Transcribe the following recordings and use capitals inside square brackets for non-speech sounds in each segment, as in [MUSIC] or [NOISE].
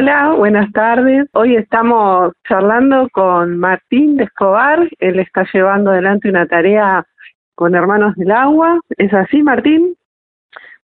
Hola, buenas tardes. Hoy estamos charlando con Martín de Escobar. Él está llevando adelante una tarea con Hermanos del Agua. ¿Es así, Martín?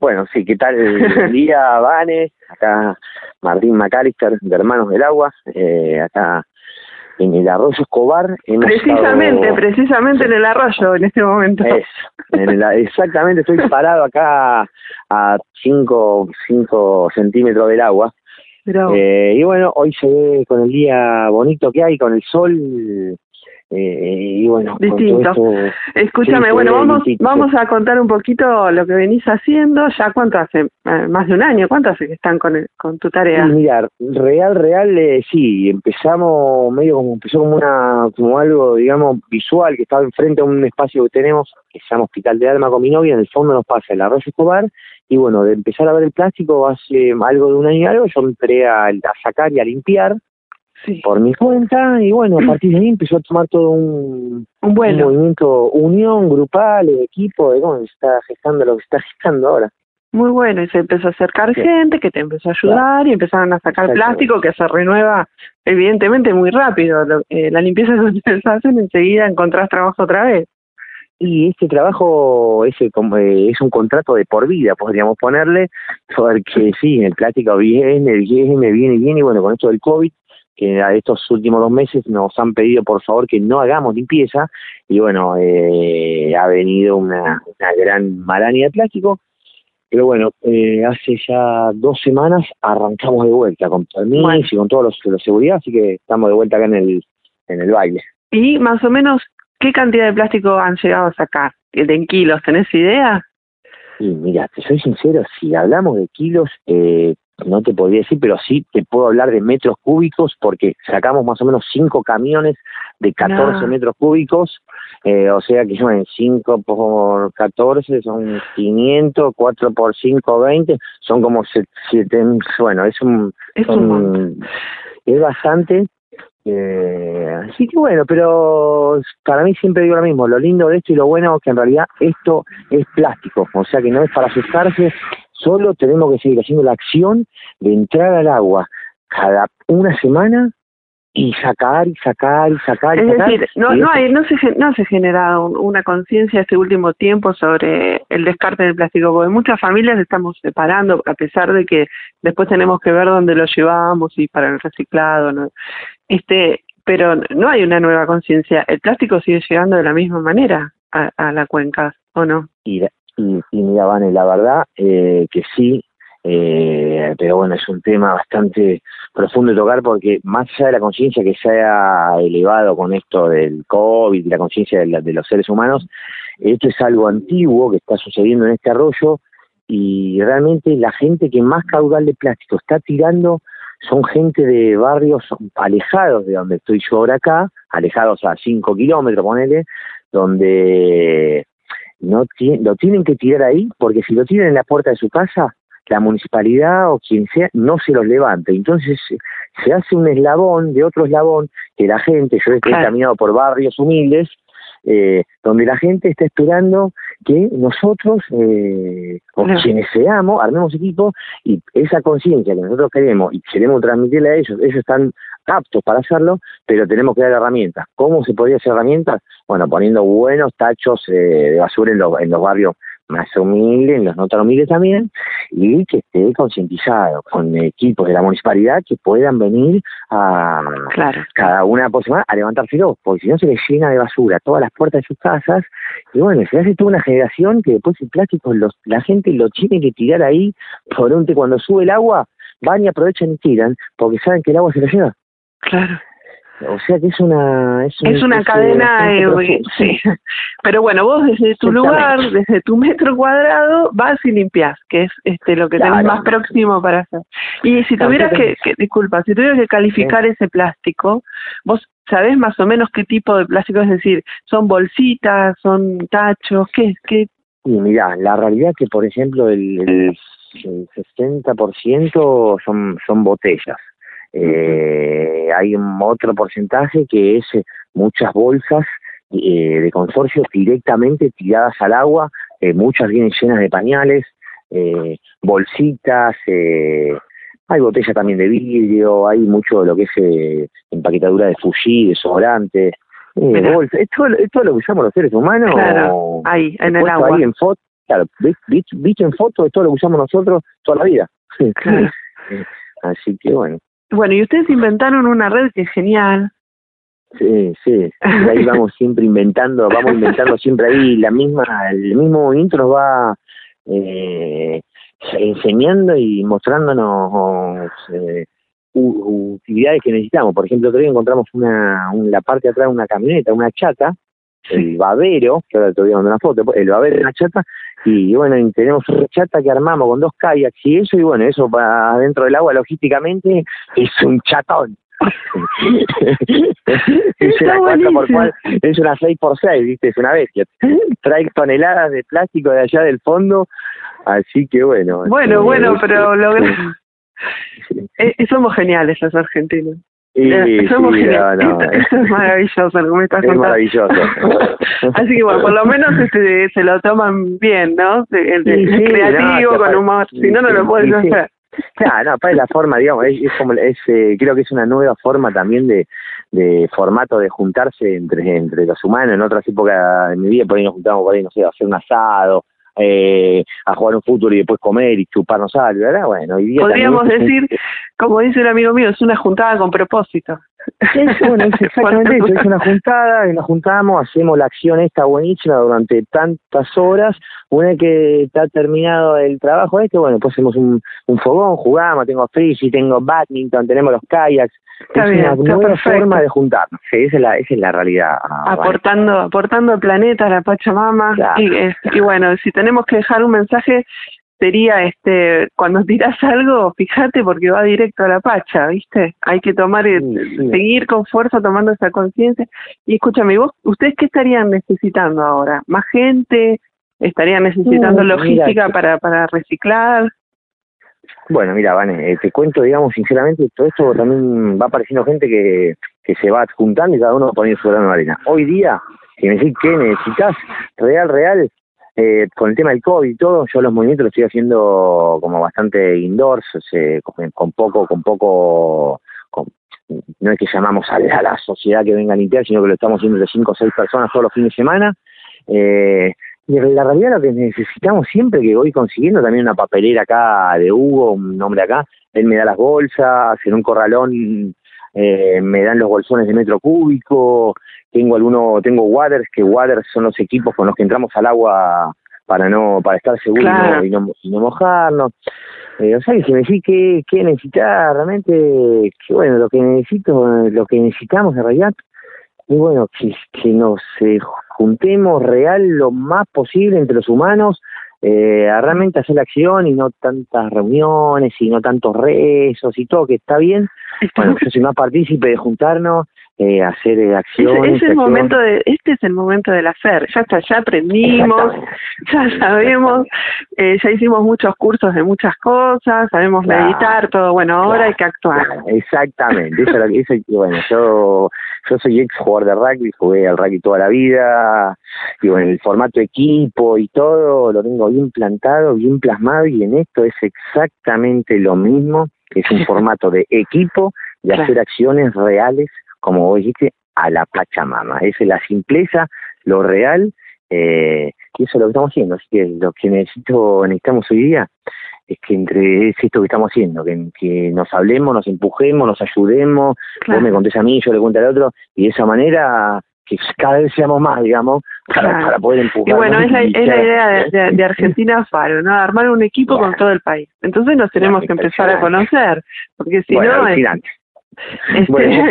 Bueno, sí, ¿qué tal? [LAUGHS] el día, Vane. Acá Martín McAllister de Hermanos del Agua. Eh, acá en el arroyo Escobar. Precisamente, precisamente en el arroyo en este momento. Es, exactamente, estoy parado acá a 5 cinco, centímetros del agua. Eh, y bueno, hoy se ve con el día bonito que hay, con el sol eh, y bueno, distinto. Escúchame, bueno, vamos vamos a contar un poquito lo que venís haciendo. ¿Ya cuánto hace? Eh, más de un año. ¿Cuánto hace que están con, con tu tarea? Sí, mira, real, real, eh, sí. Empezamos medio como empezó como una como algo, digamos, visual que estaba enfrente a un espacio que tenemos que se llama Hospital de Alma con mi novia. En el fondo nos pasa el arroz Escobar y bueno, de empezar a ver el plástico hace algo de un año y algo, yo entré a, a sacar y a limpiar por mi cuenta y bueno, a partir de ahí empezó a tomar todo un, un, movimiento, unión grupal, equipo, de cómo se está gestando lo que está [LAUGHS] gestando ahora. Muy bueno, y se empezó a acercar gente que te empezó a ayudar y empezaron a sacar plástico que se renueva evidentemente muy rápido. Eh, la limpieza [LAUGHS] se hacen enseguida encontrás trabajo otra vez. Y este trabajo es, eh, es un contrato de por vida, podríamos ponerle, porque sí, el plástico viene, viene, viene, viene, y bueno, con esto del COVID que a estos últimos dos meses nos han pedido por favor que no hagamos limpieza y bueno, eh, ha venido una, una gran maraña de plástico, pero bueno, eh, hace ya dos semanas arrancamos de vuelta con permiso y con todos los de seguridad, así que estamos de vuelta acá en el, en el baile. ¿Y más o menos qué cantidad de plástico han llegado a sacar? ¿En kilos? ¿Tenés idea? Sí, mira, te soy sincero, si hablamos de kilos, eh, no te podría decir, pero sí te puedo hablar de metros cúbicos porque sacamos más o menos cinco camiones de 14 metros cúbicos, eh, o sea que son 5 por 14 son 500, 4 por 5, 20, son como 7, bueno, es un... Es, es bastante, eh, así que bueno, pero para mí siempre digo lo mismo, lo lindo de esto y lo bueno es que en realidad esto es plástico, o sea que no es para asustarse, Solo tenemos que seguir haciendo la acción de entrar al agua cada una semana y sacar y sacar y sacar. es decir, no, no, hay, no, se, no se genera una conciencia este último tiempo sobre el descarte del plástico, porque muchas familias estamos separando, a pesar de que después tenemos que ver dónde lo llevamos y para el reciclado. ¿no? este Pero no hay una nueva conciencia. El plástico sigue llegando de la misma manera a, a la cuenca, ¿o no? Y, y, y mira, Vane, la verdad eh, que sí, eh, pero bueno, es un tema bastante profundo de tocar porque más allá de la conciencia que se ha elevado con esto del COVID la conciencia de, de, los seres humanos, esto es algo antiguo que está sucediendo en este arroyo y realmente la gente que más caudal de plástico está tirando son gente de barrios alejados de donde estoy yo ahora acá, alejados a 5 kilómetros, ponele, donde no lo tienen que tirar ahí, porque si lo tiran en la puerta de su casa, la municipalidad o quien sea no se los levanta. Entonces se hace un eslabón de otro eslabón que la gente, yo he caminado por barrios humildes, eh, donde la gente está esperando que nosotros, eh, quienes seamos, armemos equipo y esa conciencia que nosotros queremos y queremos transmitirle a ellos, ellos están aptos para hacerlo, pero tenemos que dar herramientas. ¿Cómo se podría hacer herramientas? Bueno, poniendo buenos tachos eh, de basura en los, en los barrios más humildes, en los no tan humildes también, y que esté concientizado con equipos de la municipalidad que puedan venir a cada una por semana a levantárselo, porque si no se les llena de basura todas las puertas de sus casas, y bueno, se hace toda una generación que después el plástico los, la gente lo tiene que tirar ahí, por un cuando sube el agua, van y aprovechan y tiran, porque saben que el agua se lo lleva. Claro. O sea que es una... Es, una cadena, eh, sí. Pero bueno, vos desde tu lugar, desde tu metro cuadrado, vas y limpias, que es este lo que tenés más próximo para hacer. Y si tuvieras que, disculpa, si tuvieras que calificar ese plástico, vos sabés más o menos qué tipo de plástico, es decir, son bolsitas, son tachos, ¿qué? qué? Y mira, la realidad que, por ejemplo, el, el, el 60% son, son botellas eh, hay un otro porcentaje que es eh, muchas bolsas eh, de consorcios directamente tiradas al agua, eh, muchas vienen llenas de pañales, eh, bolsitas, eh, hay botellas también de vidrio, hay mucho de lo que es eh, empaquetadura de Fuji, desodorante, eh, bolsa, es todo, es todo, lo que usamos los seres humanos. Claro, ahí, en el agua. Ahí en foto, claro, visto en foto es todo lo que usamos nosotros toda la vida. Claro. [LAUGHS] Así que bueno. Bueno, y ustedes inventaron una red que es genial. Sí, sí, ahí vamos [LAUGHS] siempre inventando, vamos inventando siempre ahí la misma, el mismo movimiento nos va eh, enseñando y mostrándonos eh, utilidades que necesitamos. Por ejemplo, otro día encontramos una, la parte de atrás de una camioneta, una chata, el babero, que ahora te voy a mandar una foto, el babero de una chata, y bueno, tenemos una chata que armamos con dos kayaks y eso, y bueno, eso para dentro del agua logísticamente es un chatón. [LAUGHS] es una 4 por 4, es una 6 por 6 viste, es una bestia. Trae toneladas de plástico de allá del fondo, así que bueno. Bueno, este, bueno, pero lo [LAUGHS] eh, somos geniales los argentinos. Somos geniales. [LAUGHS] Esto, es maravilloso lo que me estás es maravilloso. [LAUGHS] Así que bueno, por lo menos este, se lo toman bien, ¿no? El, creativo, con humor. Si no, no lo puedes hacer. Claro, no, es la forma, digamos, es, como, es, eh, creo que es una nueva forma también de, de formato de juntarse entre, entre los humanos. En otras épocas de mi vida, por ahí nos juntamos, por ahí, no sé, a hacer un asado, eh, a jugar un fútbol y después comer y chuparnos algo, ¿verdad? Bueno, hoy día Podríamos decir, [LAUGHS] como dice un amigo mío, es una juntada con propósito. Es, bueno, es [LAUGHS] exactamente eso, es una juntada, y nos juntamos, hacemos la acción esta buenísima durante tantas horas, una vez que está terminado el trabajo este, bueno, pues hacemos un, un fogón, jugamos, tengo frisbee, tengo badminton, tenemos los kayaks, es una nueva forma de juntarnos, esa es la, esa es la realidad. Ah, aportando, aportando al planeta, a la Pachamama, y, y bueno, si tenemos que dejar un mensaje sería este cuando tiras algo, fíjate porque va directo a la pacha, ¿viste? Hay que tomar eh, seguir con fuerza tomando esa conciencia. Y escúchame, vos ustedes qué estarían necesitando ahora? ¿Más gente? ¿Estarían necesitando logística para para reciclar? Bueno, mira, Vane, eh, te cuento, digamos, sinceramente, todo esto también va apareciendo gente que, que se va juntando y cada uno va poniendo su grano de arena. Hoy día, si me decís que necesitas, real, real, eh, con el tema del COVID y todo, yo los movimientos los estoy haciendo como bastante indoors, con, poco, con poco, no es que llamamos a la, sociedad que venga a limpiar, sino que lo estamos haciendo de cinco o seis personas todos los fines de semana. Eh, y la realidad lo que necesitamos siempre, que voy consiguiendo también una papelera acá de Hugo, un nombre acá, él me da las bolsas, en un corralón eh, me dan los bolsones de metro cúbico, tengo alguno, tengo waters, que waters son los equipos con los que entramos al agua para no para estar seguros y, no, y, no, mojarnos. Eh, o sea, que si me decís que, que necesitas realmente, que bueno, lo que necesito, lo que necesitamos en realidad, es bueno, que, que nos eh, juntemos real lo más posible entre los humanos, eh, a realmente hacer la acción y no tantas reuniones y no tantos rezos y todo, que está bien. Bueno, yo soy más partícipe de juntarnos eh, hacer eh, acciones. Es, el momento de, este es el momento del hacer. Ya está, ya aprendimos, ya sabemos, eh, ya hicimos muchos cursos de muchas cosas, sabemos meditar, todo. Bueno, ahora hay que actuar. exactamente. Eso, eso, bueno, yo, yo soy ex jugador de rugby, jugué al rugby toda la vida, y bueno, el formato equipo y todo lo tengo bien plantado, bien plasmado, y en esto es exactamente lo mismo. Es un [LAUGHS] formato de equipo, de hacer acciones reales como vos dijiste, a la Pachamama. Esa es la simpleza, lo real, eh, y eso es lo que estamos haciendo. Así que lo que necesito, necesitamos hoy día es que entre es esto que estamos haciendo, que, que nos hablemos, nos empujemos, nos ayudemos, vos me contés a mí, yo le cuento al otro, y de esa manera que cada vez seamos más, digamos, para, poder empujar. Y bueno, es la, es la idea de, de, Argentina Faro, ¿no? Armar un equipo con todo el país. Entonces nos tenemos que empezar a conocer, porque si no... Este, bueno,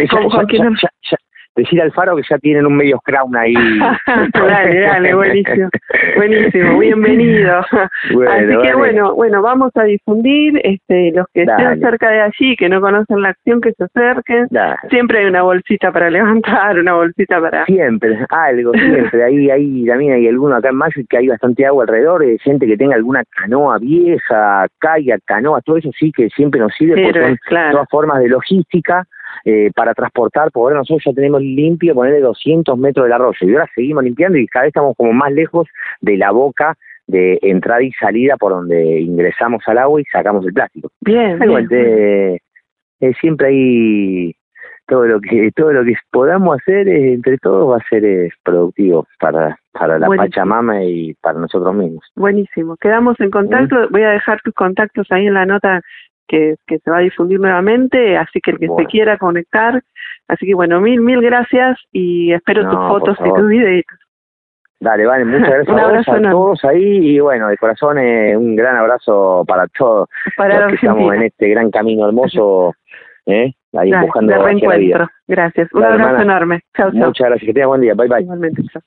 decir al Faro que ya tienen un medio crown ahí. [LAUGHS] dale, dale, buenísimo, buenísimo, bienvenido. [LAUGHS] Así que bueno, bueno, vamos a difundir, este, los que estén cerca de allí, que no conocen la acción, que se acerquen. Siempre hay una bolsita para [LAUGHS] levantar, una bolsita para. Siempre, algo, siempre. ahí, ahí también hay alguno acá en Mayo que hay bastante agua alrededor, de gente que tenga alguna canoa vieja, kayak, canoa, todo eso sí que siempre nos sirve, porque son todas formas de logística eh, para transportar, porque ahora nosotros ya tenemos limpio ponerle 200 metros del arroyo y ahora seguimos limpiando y cada vez estamos como más lejos de la boca de entrada y salida por donde ingresamos al agua y sacamos el plástico. Bien, bien. Eh, eh, siempre hay todo lo que todo lo que podamos hacer eh, entre todos va a ser eh, productivo para para la Pachamama y para nosotros mismos. Buenísimo. Quedamos en contacto. Voy a dejar tus contactos ahí en la nota que, que se va a difundir nuevamente, así que el que se quiera conectar. Así que bueno, mil, mil gracias y espero tus fotos y tus videos. Dale, vale, muchas [LAUGHS] gracias a, todos ahí y bueno, de corazón eh, un gran abrazo para todos para los que estamos en este gran camino hermoso, [LAUGHS] ¿eh? ahí buscando de reencuentro. Gracias, un abrazo enorme. Chao, chao. Muchas gracias, que tenga buen día, bye bye. Igualmente, chao.